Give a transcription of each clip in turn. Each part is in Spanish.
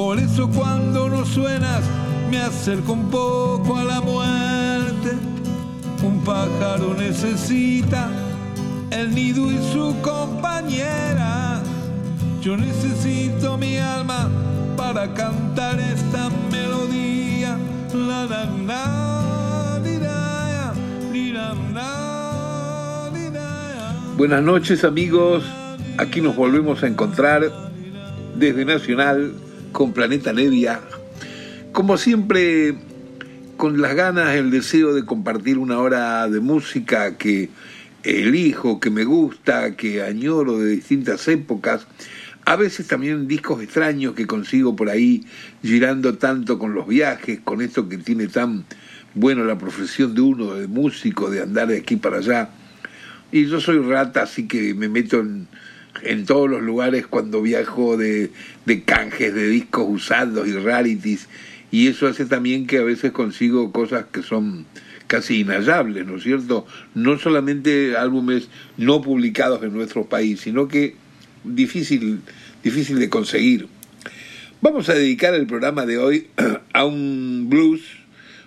Por eso cuando no suenas me acerco un poco a la muerte. Un pájaro necesita el nido y su compañera. Yo necesito mi alma para cantar esta melodía. La, la, la. Buenas noches amigos, aquí nos volvemos a encontrar desde Nacional con Planeta Nevia. Como siempre, con las ganas, el deseo de compartir una hora de música que elijo, que me gusta, que añoro de distintas épocas. A veces también discos extraños que consigo por ahí girando tanto con los viajes, con esto que tiene tan bueno la profesión de uno, de músico, de andar de aquí para allá. Y yo soy rata, así que me meto en, en todos los lugares cuando viajo de, de canjes de discos usados y rarities. Y eso hace también que a veces consigo cosas que son casi inhallables, ¿no es cierto? No solamente álbumes no publicados en nuestro país, sino que difícil, difícil de conseguir. Vamos a dedicar el programa de hoy a un blues,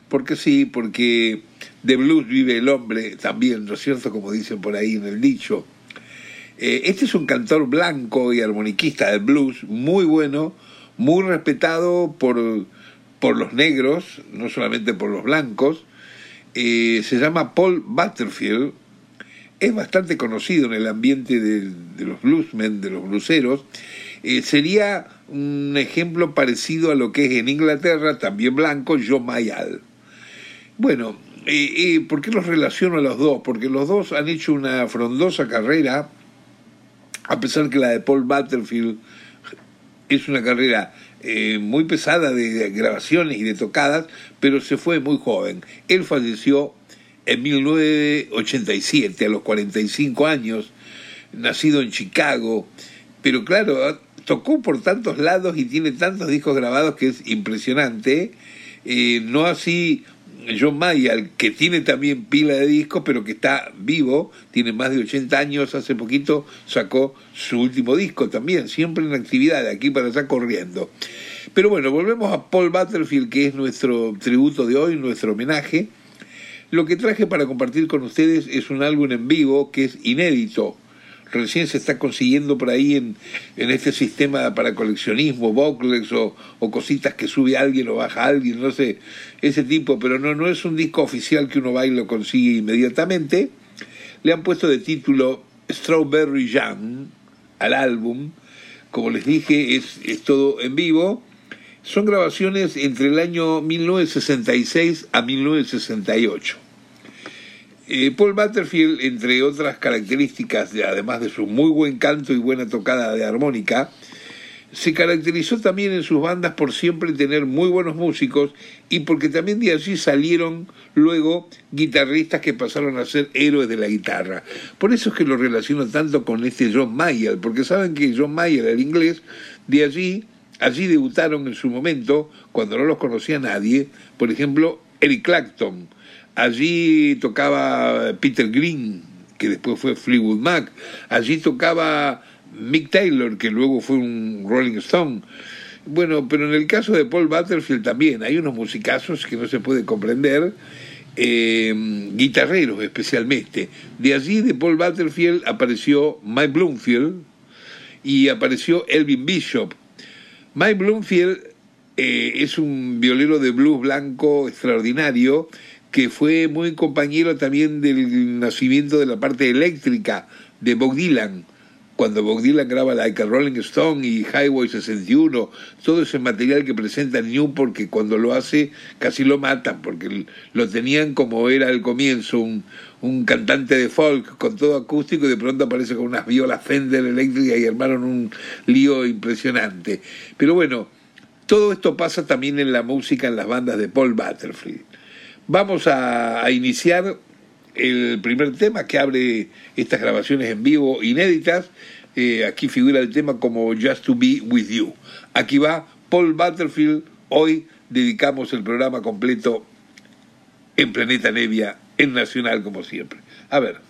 porque sí, porque de blues vive el hombre también, ¿no es cierto? Como dicen por ahí en el dicho. Eh, este es un cantor blanco y armoniquista de blues muy bueno, muy respetado por, por los negros, no solamente por los blancos. Eh, se llama Paul Butterfield. Es bastante conocido en el ambiente de, los bluesmen, de los blueseros. Eh, sería un ejemplo parecido a lo que es en Inglaterra, también blanco, Joe Mayall. Bueno, eh, ¿por qué los relaciono a los dos? Porque los dos han hecho una frondosa carrera a pesar que la de Paul Butterfield es una carrera eh, muy pesada de grabaciones y de tocadas, pero se fue muy joven. Él falleció en 1987, a los 45 años, nacido en Chicago, pero claro, tocó por tantos lados y tiene tantos discos grabados que es impresionante. Eh, no así John Mayer, que tiene también pila de discos, pero que está vivo, tiene más de 80 años, hace poquito sacó su último disco también, siempre en actividad, de aquí para allá corriendo. Pero bueno, volvemos a Paul Butterfield, que es nuestro tributo de hoy, nuestro homenaje. Lo que traje para compartir con ustedes es un álbum en vivo que es inédito, recién se está consiguiendo por ahí en, este sistema para coleccionismo, Boxlex o, o, cositas que sube alguien o baja alguien, no sé, ese tipo, pero no, no es un disco oficial que uno va y lo consigue inmediatamente. Le han puesto de título Strawberry Jam al álbum, como les dije, es, es todo en vivo. Son grabaciones entre el año 1966 a 1968. Eh, Paul Butterfield, entre otras características, de, además de su muy buen canto y buena tocada de armónica, se caracterizó también en sus bandas por siempre tener muy buenos músicos y porque también de allí salieron luego guitarristas que pasaron a ser héroes de la guitarra. Por eso es que lo relaciono tanto con este John Mayer, porque saben que John Mayer, el inglés, de allí, allí debutaron en su momento, cuando no los conocía nadie, por ejemplo, Eric Clapton, Allí tocaba Peter Green, que después fue Fleetwood Mac. Allí tocaba Mick Taylor, que luego fue un Rolling Stone. Bueno, pero en el caso de Paul Butterfield también hay unos musicazos que no se puede comprender, eh, guitarreros especialmente. De allí, de Paul Butterfield, apareció Mike Bloomfield y apareció Elvin Bishop. Mike Bloomfield eh, es un violero de blues blanco extraordinario que fue muy compañero también del nacimiento de la parte eléctrica de Bob Dylan, cuando Bob Dylan graba Like a Rolling Stone y Highway 61, todo ese material que presenta Newport, que cuando lo hace casi lo matan, porque lo tenían como era al comienzo, un, un cantante de folk con todo acústico y de pronto aparece con unas violas Fender eléctricas y armaron un lío impresionante. Pero bueno, Todo esto pasa también en la música, en las bandas de Paul Butterfield. Vamos a, iniciar el primer tema que abre estas grabaciones en vivo inéditas. Eh, aquí figura el tema como Just to Be With You. Aquí va Paul Butterfield. Hoy dedicamos el programa completo en Planeta Nevia, en Nacional como siempre. A ver.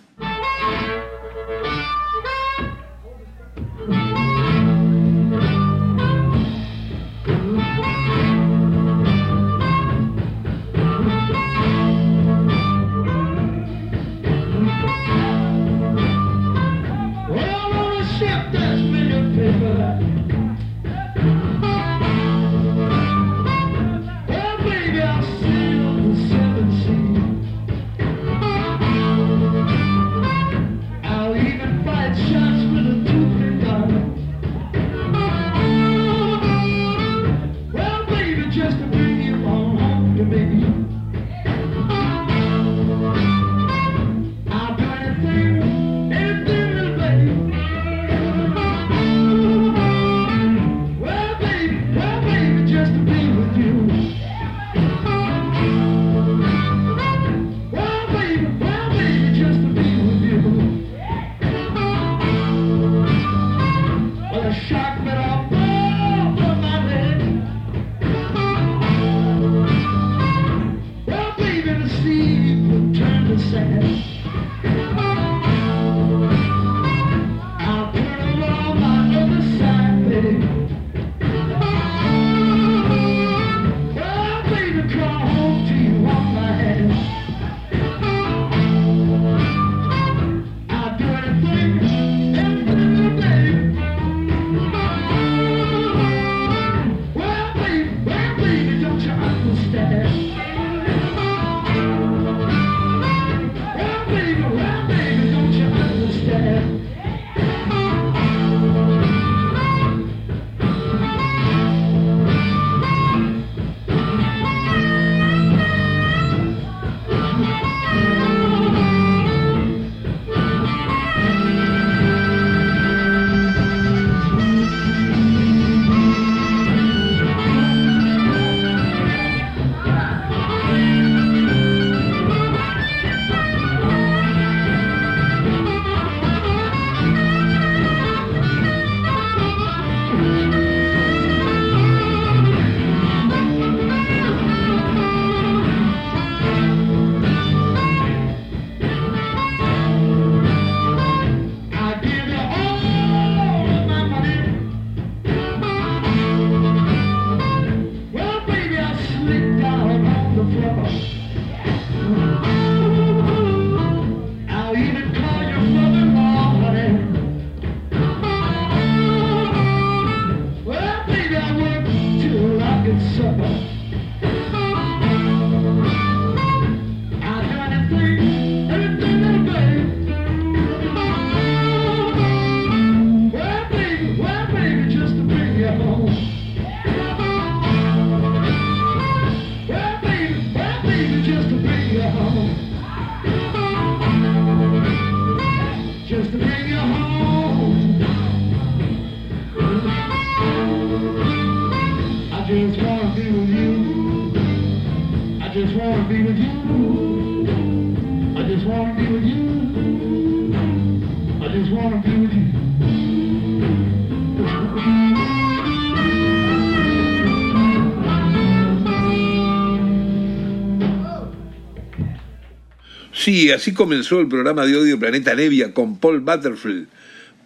Sí, así comenzó el programa de Odio Planeta Nevia con Paul Butterfield.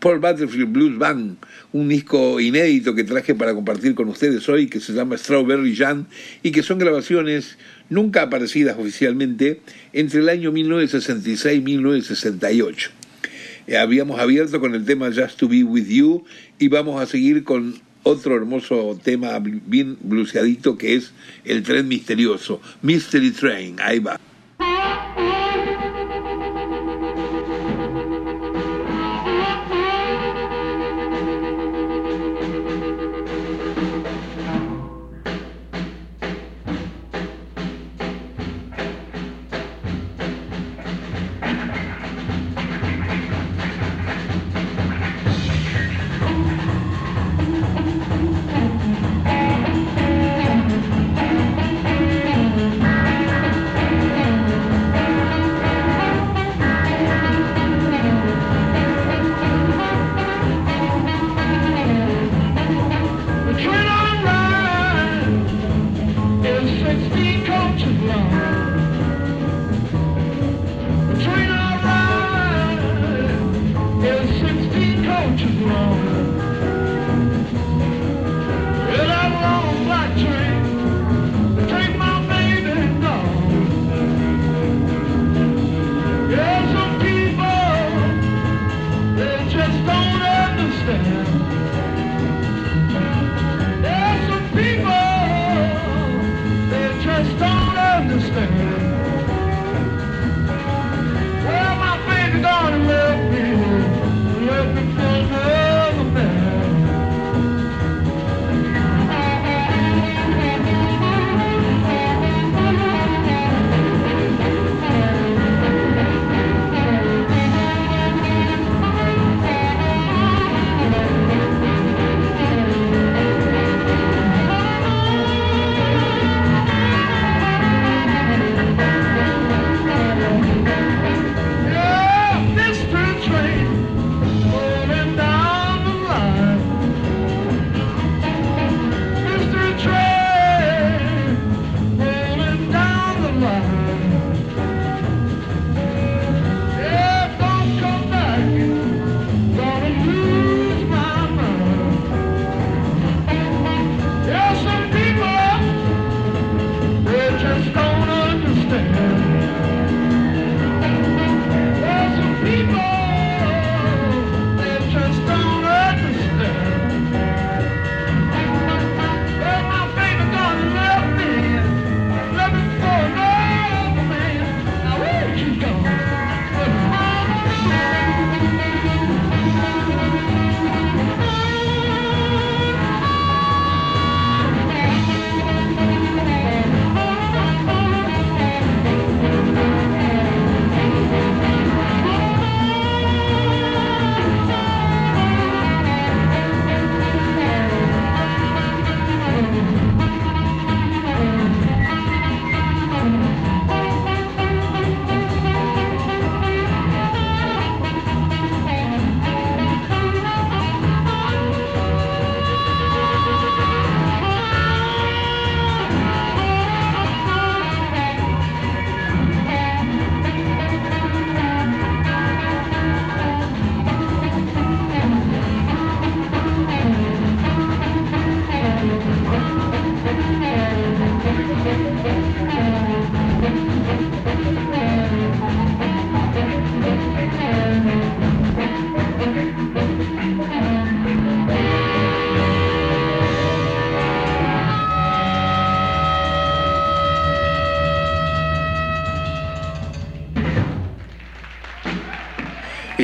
Paul Butterfield Blues Band, un disco inédito que traje para compartir con ustedes hoy que se llama Strawberry Jam y que son grabaciones nunca aparecidas oficialmente entre el año 1966 y 1968. Eh, habíamos abierto con el tema Just to Be With You y vamos a seguir con otro hermoso tema bien bluseadito que es El tren misterioso, Mystery Train, ahí va.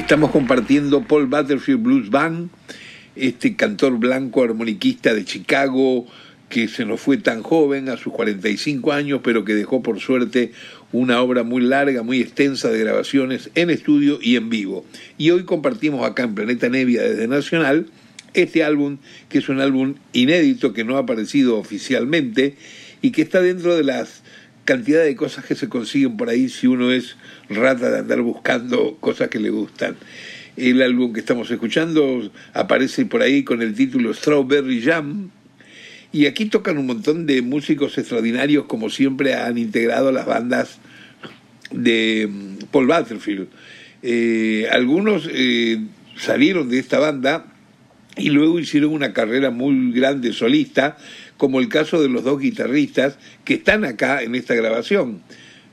Estamos compartiendo Paul Butterfield Blues Band, este cantor blanco armoniquista de Chicago que se nos fue tan joven, a sus 45 años, pero que dejó por suerte una obra muy larga, muy extensa de grabaciones en estudio y en vivo. Y hoy compartimos acá en Planeta Nevia desde Nacional este álbum, que es un álbum inédito que no ha aparecido oficialmente y que está dentro de las cantidad de cosas que se consiguen por ahí si uno es rata de andar buscando cosas que le gustan. El álbum que estamos escuchando aparece por ahí con el título Strawberry Jam. Y aquí tocan un montón de músicos extraordinarios, como siempre han integrado las bandas de mm, Paul Butterfield. Eh, algunos eh, salieron de esta banda y luego hicieron una carrera muy grande solista, como el caso de los dos guitarristas que están acá en esta grabación.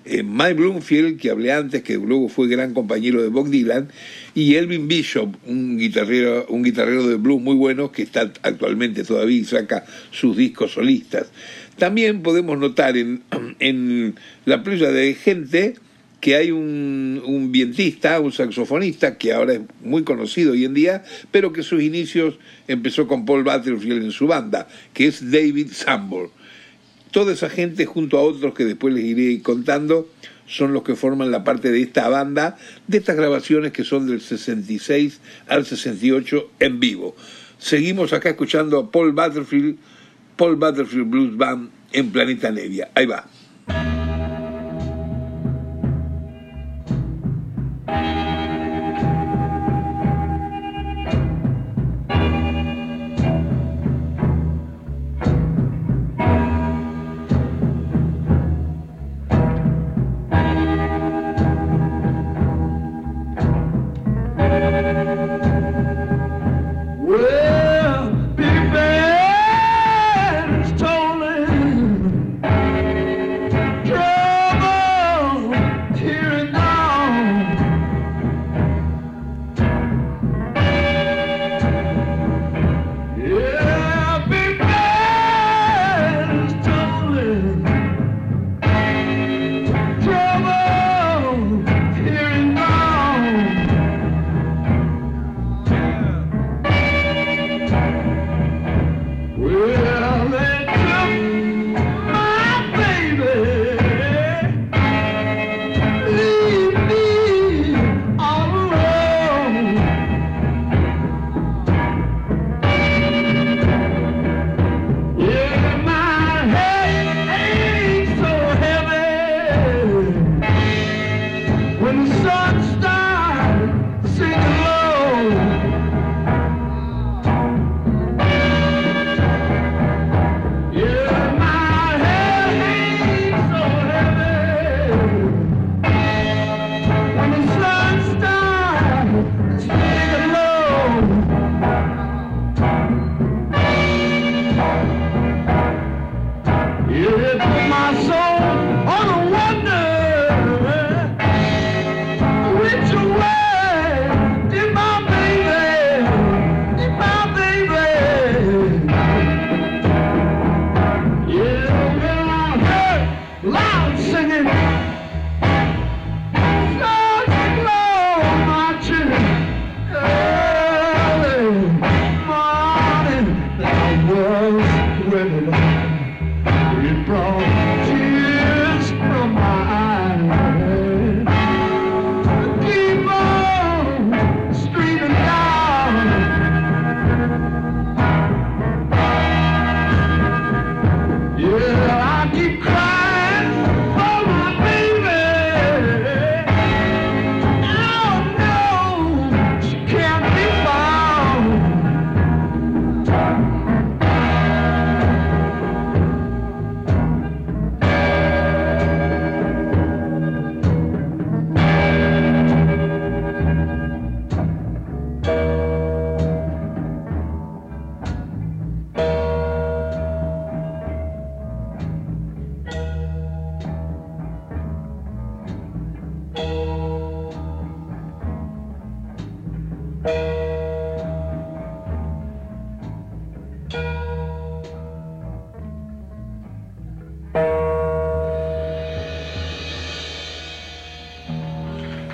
Eh, Mike Bloomfield, que hablé antes, que luego fue gran compañero de Bob Dylan, y Elvin Bishop, un guitarrero, un guitarrero de blues muy bueno que está actualmente todavía y saca sus discos solistas. También podemos notar en, en la playa de gente que hay un, un, vientista, un saxofonista, que ahora es muy conocido hoy en día, pero que sus inicios empezó con Paul Butterfield en su banda, que es David Sambor. Toda esa gente, junto a otros que después les iré contando, son los que forman la parte de esta banda, de estas grabaciones que son del 66 al 68 en vivo. Seguimos acá escuchando a Paul Butterfield, Paul Butterfield Blues Band en Planeta Nevia. Ahí va.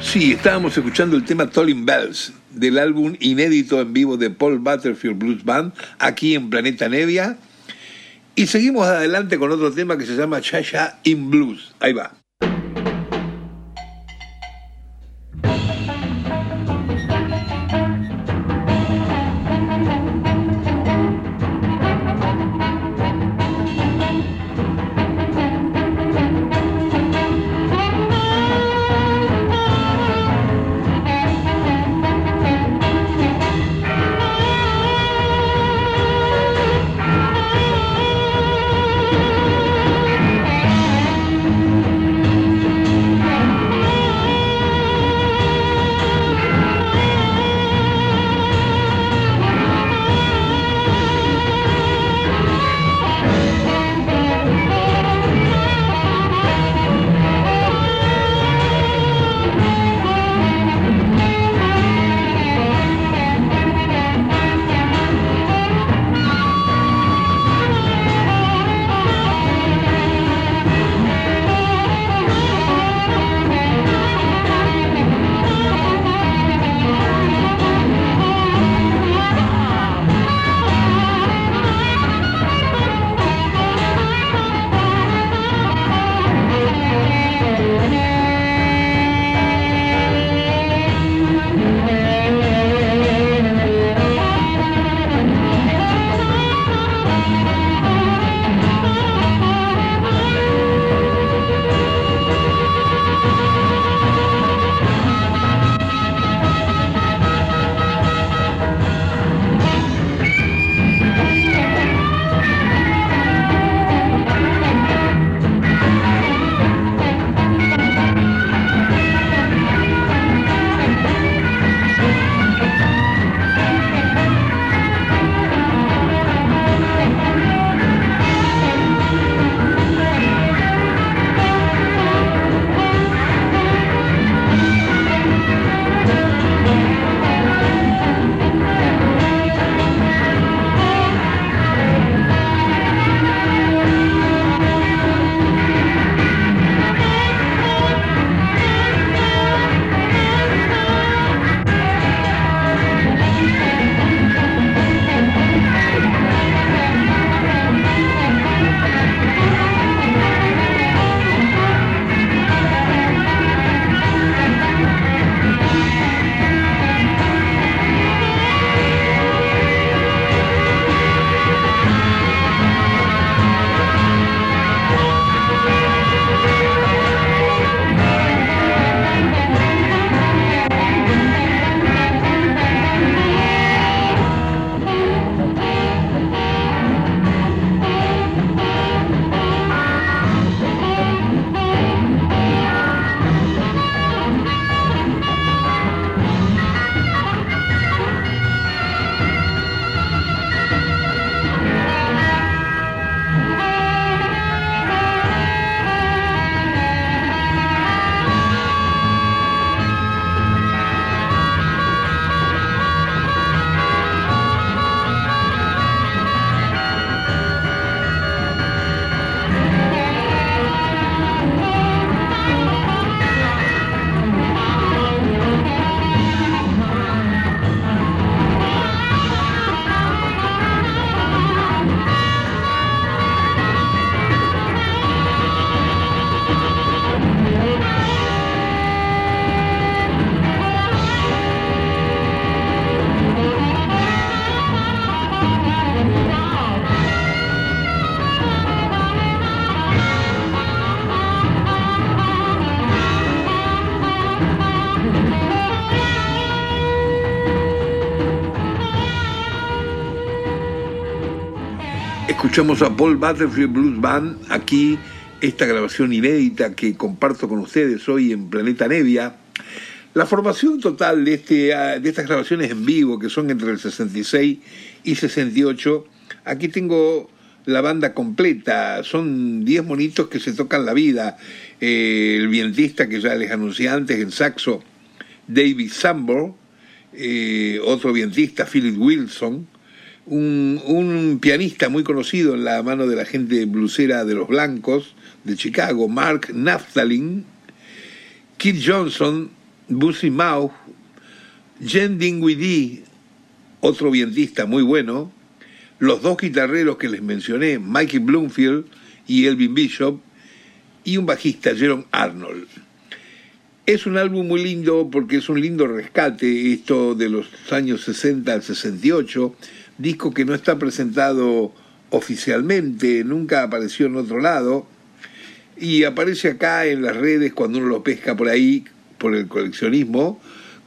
Sí, estábamos escuchando el tema Tolling Bells del álbum inédito en vivo de Paul Butterfield Blues Band aquí en Planeta Nevia. Y seguimos adelante con otro tema que se llama Cha in Blues. Ahí va. Escuchamos a Paul Butterfield Blues Band, aquí esta grabación inédita que comparto con ustedes hoy en Planeta Nevia. La formación total de, este, ah, de estas grabaciones en vivo, que son entre el 66 y 68, aquí tengo la banda completa, son 10 monitos que se tocan la vida. Eh, el vientista que ya les anuncié antes en saxo, David Sambor, eh, otro vientista, Philip Wilson, un, pianista muy conocido en la mano de la gente blusera de los blancos de Chicago, Mark Naftalin, Keith Johnson Busy Mouth, Jen Dinwiddie, otro vientista muy bueno, los dos guitarreros que les mencioné, Mikey Bloomfield y Elvin Bishop, y un bajista, Jerome Arnold. Es un álbum muy lindo porque es un lindo rescate, esto de los años 60 al 68, disco que no está presentado oficialmente, nunca apareció en otro lado, y aparece acá en las redes cuando uno lo pesca por ahí, por el coleccionismo,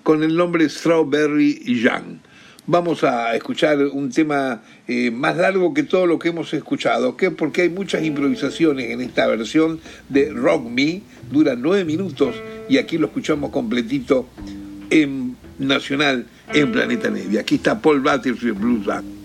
con el nombre Strawberry Young. Vamos a escuchar un tema eh, más largo que todo lo que hemos escuchado, que porque hay muchas improvisaciones en esta versión de Rock Me, dura nueve minutos y aquí lo escuchamos completito en Nacional en Planeta Nevia. Aquí está Paul Butterfield Blues Band.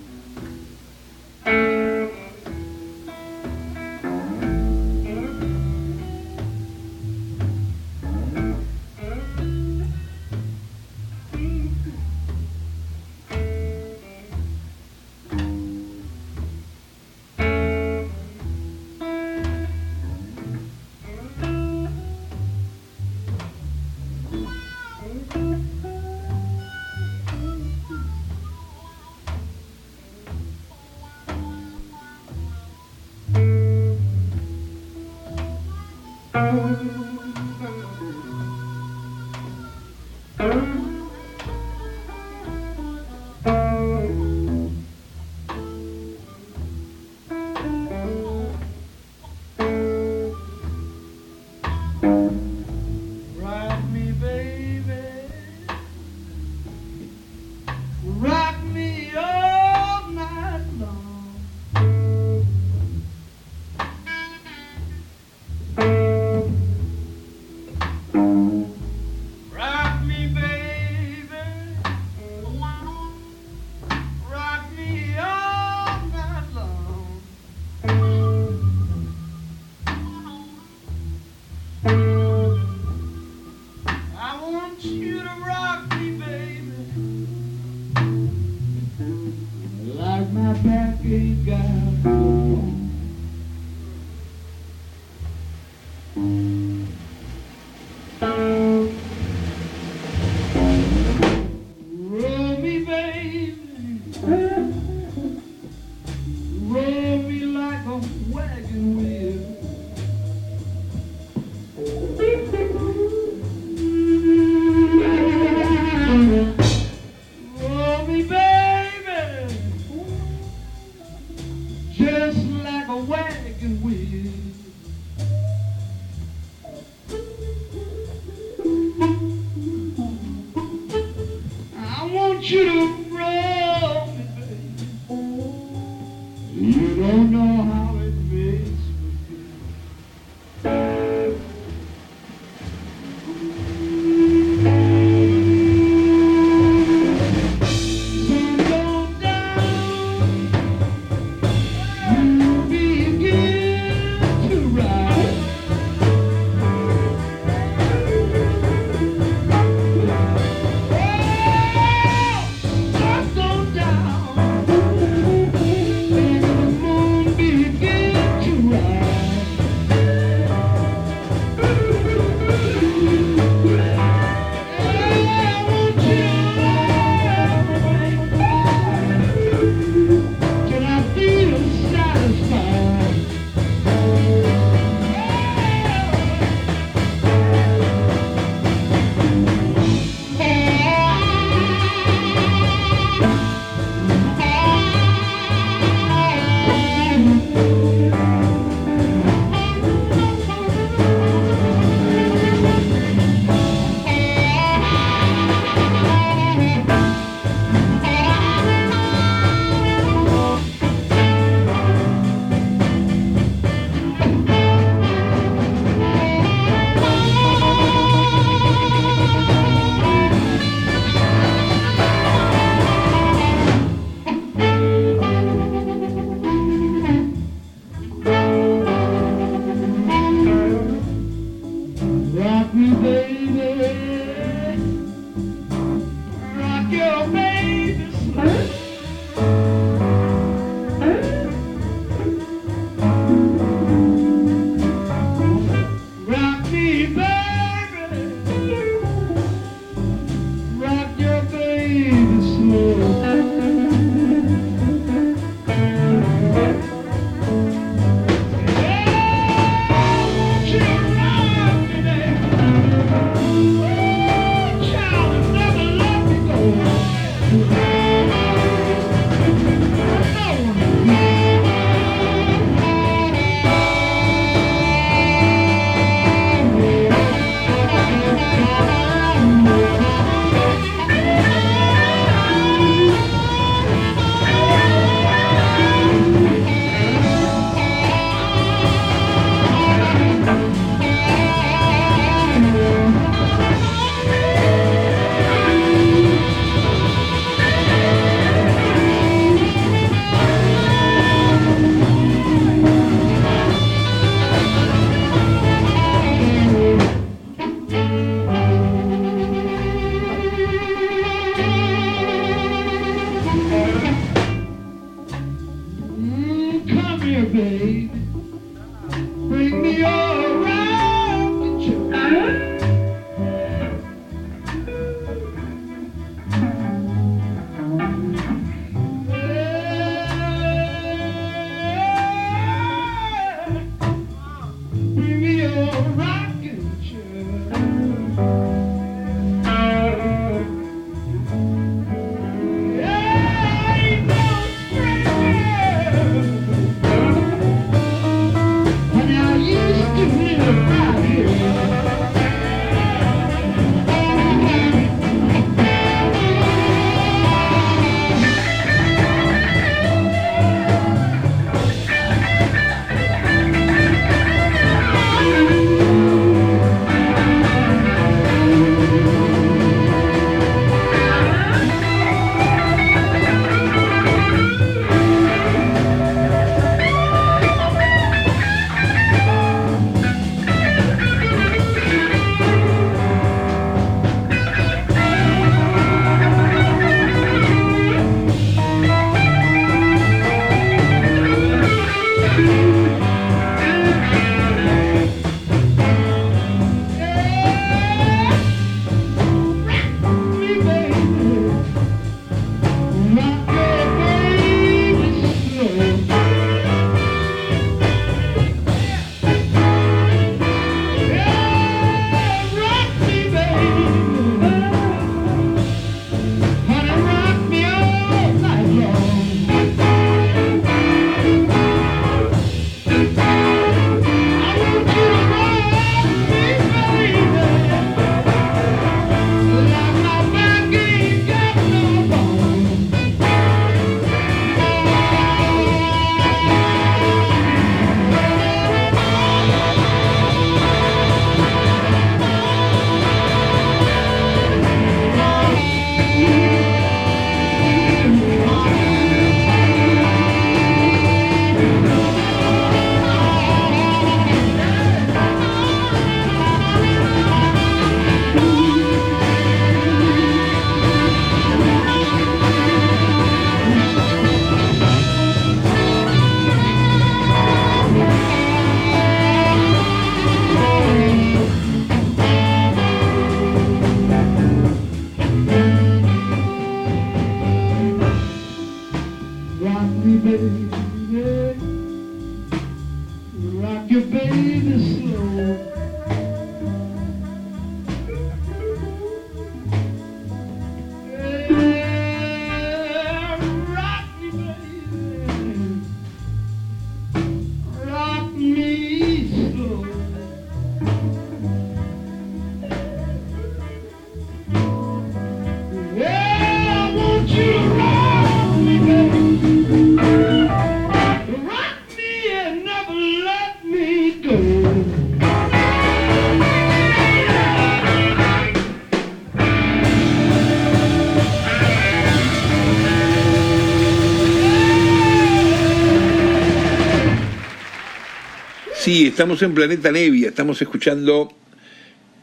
Estamos en Planeta Nevia, estamos escuchando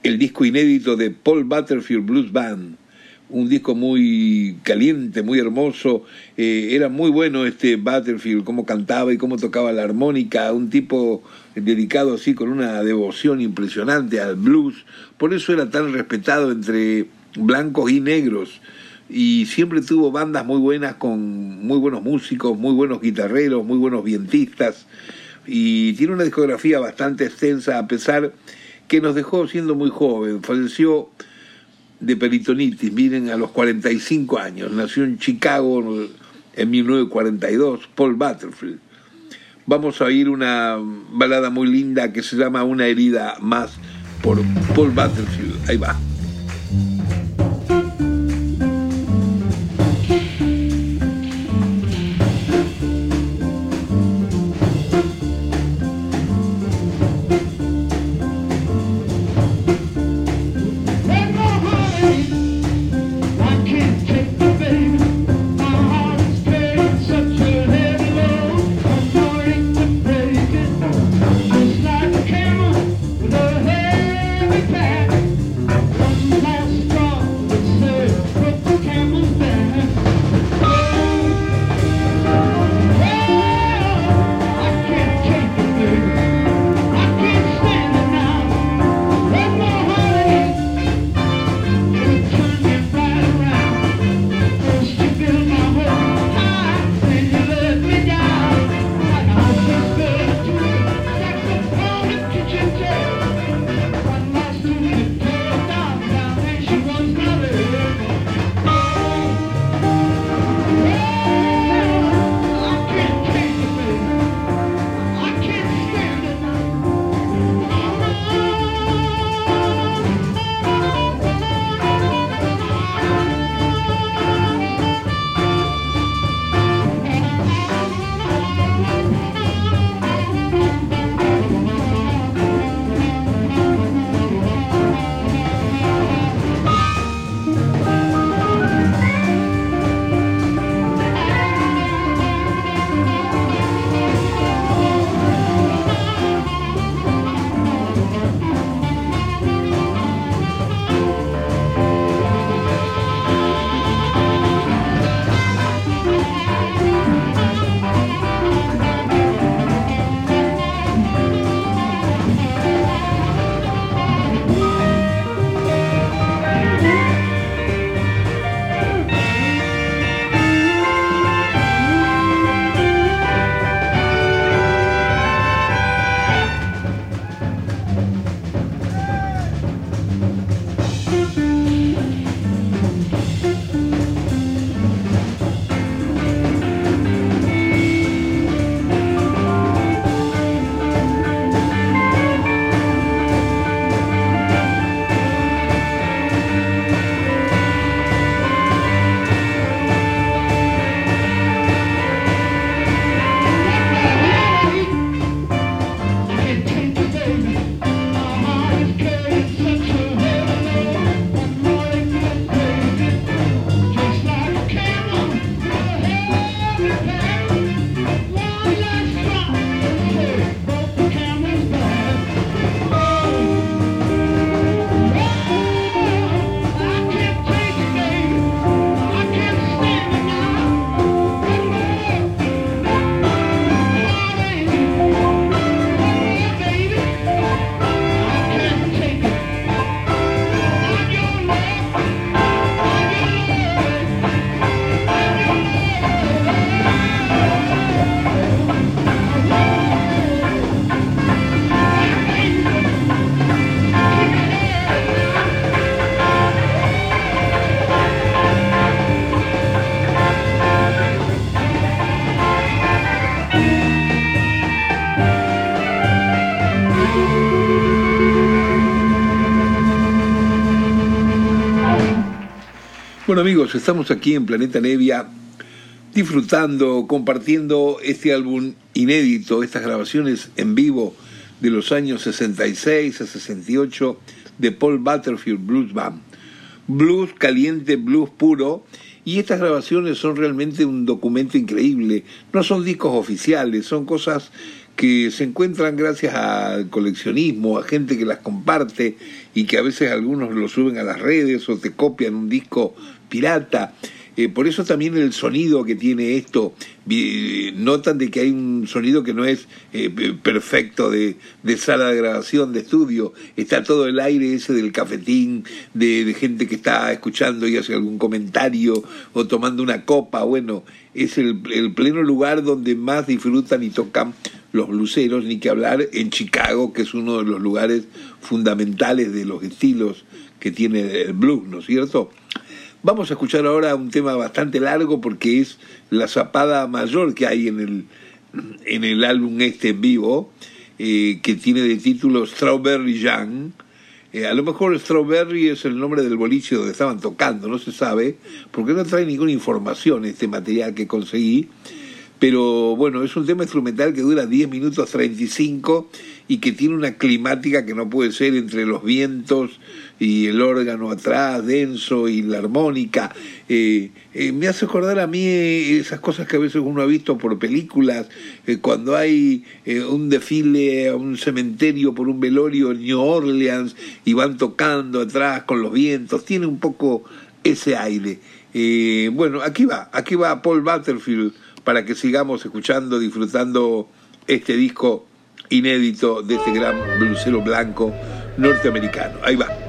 el disco inédito de Paul Butterfield Blues Band, un disco muy caliente, muy hermoso. Eh, era muy bueno este Butterfield, cómo cantaba y cómo tocaba la armónica, un tipo dedicado así con una devoción impresionante al blues. Por eso era tan respetado entre blancos y negros. Y siempre tuvo bandas muy buenas con muy buenos músicos, muy buenos guitarreros, muy buenos vientistas y tiene una discografía bastante extensa a pesar que nos dejó siendo muy joven, falleció de peritonitis, miren, a los 45 años, nació en Chicago en 1942, Paul Butterfield. Vamos a oír una balada muy linda que se llama Una herida más por Paul Butterfield. Ahí va. Thank you. Bueno amigos, estamos aquí en Planeta Nevia disfrutando, compartiendo este álbum inédito, estas grabaciones en vivo de los años 66 a 68 de Paul Butterfield Blues Band. Blues caliente, blues puro, y estas grabaciones son realmente un documento increíble. No son discos oficiales, son cosas que se encuentran gracias al coleccionismo, a gente que las comparte y que a veces algunos lo suben a las redes o te copian un disco pirata. Eh, por eso también el sonido que tiene esto, notan de que hay un sonido que no es eh, perfecto de, sala de grabación, de estudio, está todo el aire ese del cafetín, de, gente que está escuchando y hace algún comentario o tomando una copa, bueno, es el, el pleno lugar donde más disfrutan y tocan los bluseros, ni que hablar en Chicago, que es uno de los lugares fundamentales de los estilos que tiene el blues, ¿no es cierto? Vamos a escuchar ahora un tema bastante largo porque es la zapada mayor que hay en el, en el álbum este en vivo, eh, que tiene de título Strawberry Young. Eh, a lo mejor Strawberry es el nombre del boliche donde estaban tocando, no se sabe, porque no trae ninguna información este material que conseguí. Pero bueno, es un tema instrumental que dura 10 minutos 35 y que tiene una climática que no puede ser entre los vientos y el órgano atrás, denso, y la armónica. Eh, eh, me hace acordar a mí eh, esas cosas que a veces uno ha visto por películas, cuando hay un desfile a un cementerio por un velorio en New Orleans y van tocando atrás con los vientos, tiene un poco ese aire. bueno, aquí va, aquí va Paul Butterfield para que sigamos escuchando, disfrutando este disco inédito de este gran blusero blanco norteamericano. Ahí va.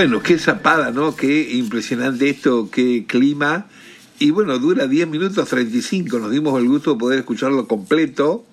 Bueno, qué zapada, ¿no? Qué impresionante esto, qué clima. Y bueno, dura 10 minutos 35, nos dimos el gusto de poder escucharlo completo.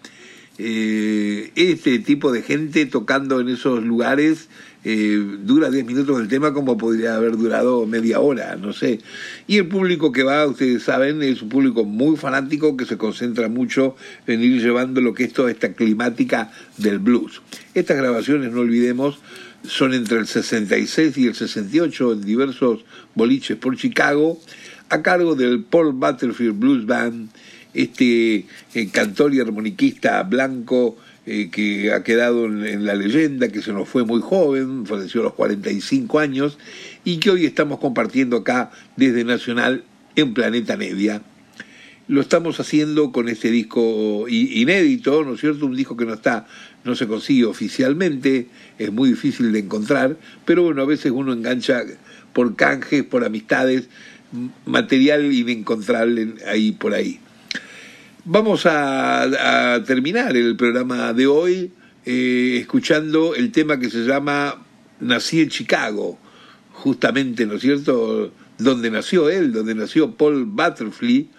Eh, este tipo de gente tocando en esos lugares eh, dura 10 minutos el tema como podría haber durado media hora, no sé. Y el público que va, ustedes saben, es un público muy fanático que se concentra mucho en ir llevando lo que es toda esta climática del blues. Estas grabaciones, no olvidemos, son entre el 66 y el 68 en diversos boliches por Chicago, a cargo del Paul Butterfield Blues Band, este eh, cantor y armoniquista blanco eh, que ha quedado en, la leyenda, que se nos fue muy joven, falleció a los 45 años, y que hoy estamos compartiendo acá desde Nacional en Planeta Nevia. Lo estamos haciendo con este disco inédito, ¿no es cierto? Un disco que no está, no se consigue oficialmente, es muy difícil de encontrar, pero bueno, a veces uno engancha por canjes, por amistades, material inencontrable ahí por ahí. Vamos a, terminar el programa de hoy eh, escuchando el tema que se llama Nací en Chicago, justamente, ¿no es cierto?, donde nació él, donde nació Paul Butterfly.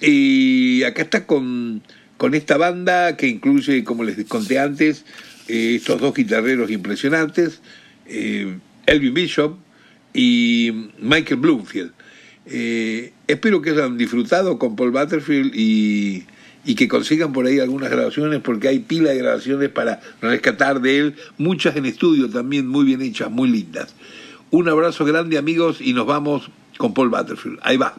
Y acá está con, con esta banda que incluye, como les conté antes, eh, estos dos guitarreros impresionantes, eh, Elvin Bishop y Michael Bloomfield. Eh, espero que hayan disfrutado con Paul Butterfield y, y, que consigan por ahí algunas grabaciones, porque hay pila de grabaciones para rescatar de él, muchas en estudio también muy bien hechas, muy lindas. Un abrazo grande amigos y nos vamos con Paul Butterfield. Ahí va.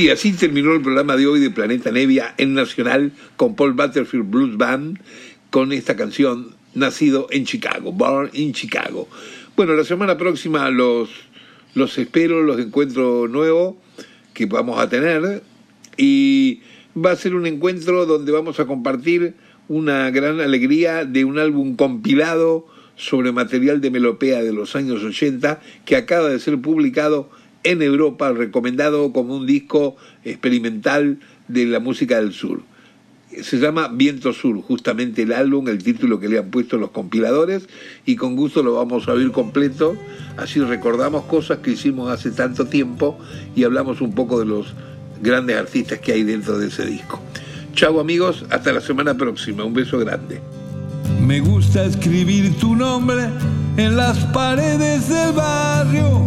Sí, así terminó el programa de hoy de Planeta Nevia en Nacional con Paul Butterfield Blues Band con esta canción Nacido en Chicago, Born in Chicago. Bueno, la semana próxima los, los espero, los encuentro nuevos que vamos a tener y va a ser un encuentro donde vamos a compartir una gran alegría de un álbum compilado sobre material de melopea de los años 80 que acaba de ser publicado en Europa, recomendado como un disco experimental de la música del sur. Se llama Viento Sur, justamente el álbum, el título que le han puesto los compiladores, y con gusto lo vamos a oír completo, así recordamos cosas que hicimos hace tanto tiempo y hablamos un poco de los grandes artistas que hay dentro de ese disco. Chau amigos, hasta la semana próxima, un beso grande. Me gusta escribir tu nombre en las paredes del barrio.